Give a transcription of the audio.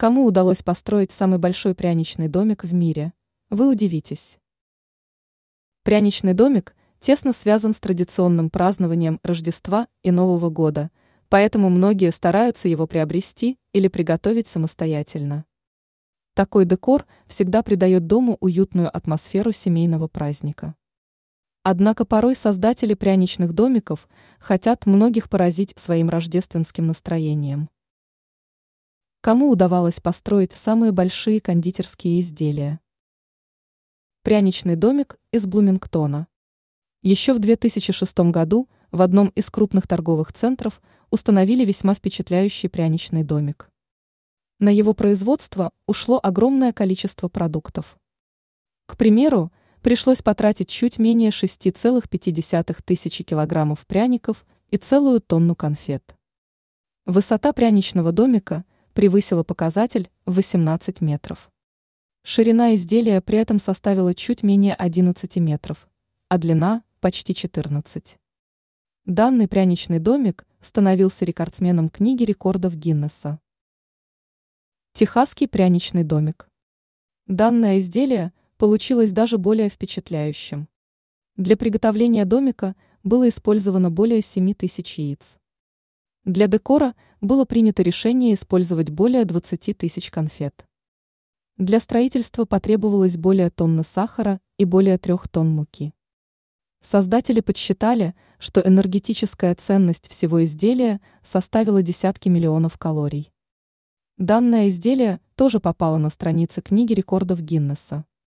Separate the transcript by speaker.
Speaker 1: Кому удалось построить самый большой пряничный домик в мире? Вы удивитесь. Пряничный домик тесно связан с традиционным празднованием Рождества и Нового года, поэтому многие стараются его приобрести или приготовить самостоятельно. Такой декор всегда придает дому уютную атмосферу семейного праздника. Однако порой создатели пряничных домиков хотят многих поразить своим рождественским настроением. Кому удавалось построить самые большие кондитерские изделия? Пряничный домик из Блумингтона. Еще в 2006 году в одном из крупных торговых центров установили весьма впечатляющий пряничный домик. На его производство ушло огромное количество продуктов. К примеру, пришлось потратить чуть менее 6,5 тысячи килограммов пряников и целую тонну конфет. Высота пряничного домика превысила показатель в 18 метров. Ширина изделия при этом составила чуть менее 11 метров, а длина – почти 14. Данный пряничный домик становился рекордсменом книги рекордов Гиннесса. Техасский пряничный домик. Данное изделие получилось даже более впечатляющим. Для приготовления домика было использовано более 7 тысяч яиц. Для декора было принято решение использовать более 20 тысяч конфет. Для строительства потребовалось более тонны сахара и более трех тонн муки. Создатели подсчитали, что энергетическая ценность всего изделия составила десятки миллионов калорий. Данное изделие тоже попало на страницы книги рекордов Гиннесса.